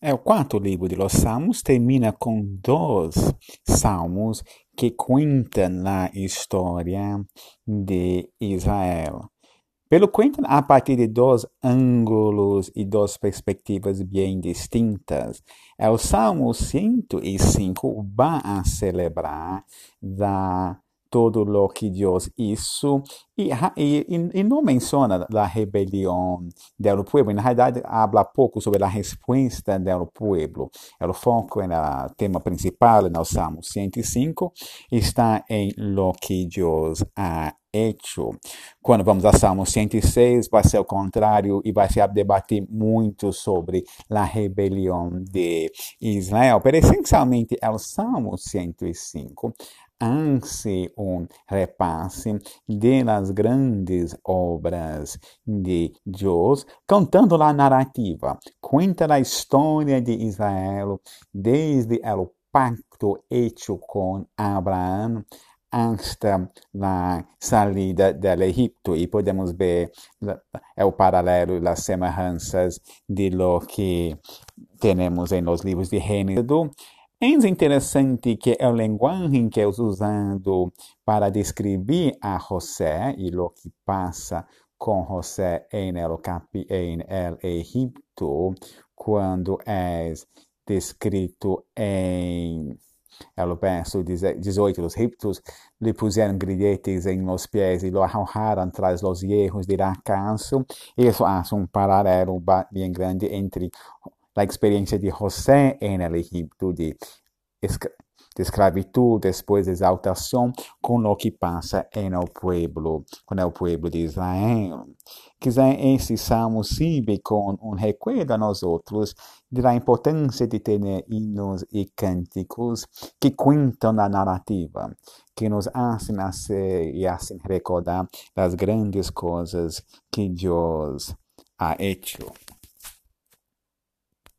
É o quarto livro de Los Salmos, termina com dois salmos que contam a história de Israel. Pelo contam a partir de dois ângulos e duas perspectivas bem distintas. É o Salmo 105 vai a celebrar da todo lo que Deus hizo e, e, e não menciona a rebelião do povo. Na realidade, habla pouco sobre a resposta do povo. O foco no tema principal, no Salmo 105, está em lo que Deus ha hecho. Quando vamos ao Salmo 106, vai ser o contrário e vai se debater muito sobre a rebelião de Israel. Mas, essencialmente, é o Salmo 105 hace un repasse de las grandes obras de Deus, contando a narrativa. Conta a história de Israel desde o pacto hecho com Abraão hasta la salida del Egipto e podemos ver é o paralelo, as semelhanças de lo que temos em los livros de Gênesis é interessante que o linguagem que é usado para descrever a José e o que passa com José em el, capi, em el Egipto, quando é descrito em el verso 18, os egipcios lhe puseram grilletes em los pés e lo arrojaram tras los hierros de la. Isso faz um paralelo bem grande entre a experiência de José em el Egipto, de, escravidão, depois de exaltação, com o que passa em o pueblo, com o pueblo de Israel. Quiser esse salmo sirva com um recuerdo a nós outros da importância de ter hinos e cânticos que contam a narrativa, que nos fazem e fazem recordar das grandes coisas que Deus ha hecho.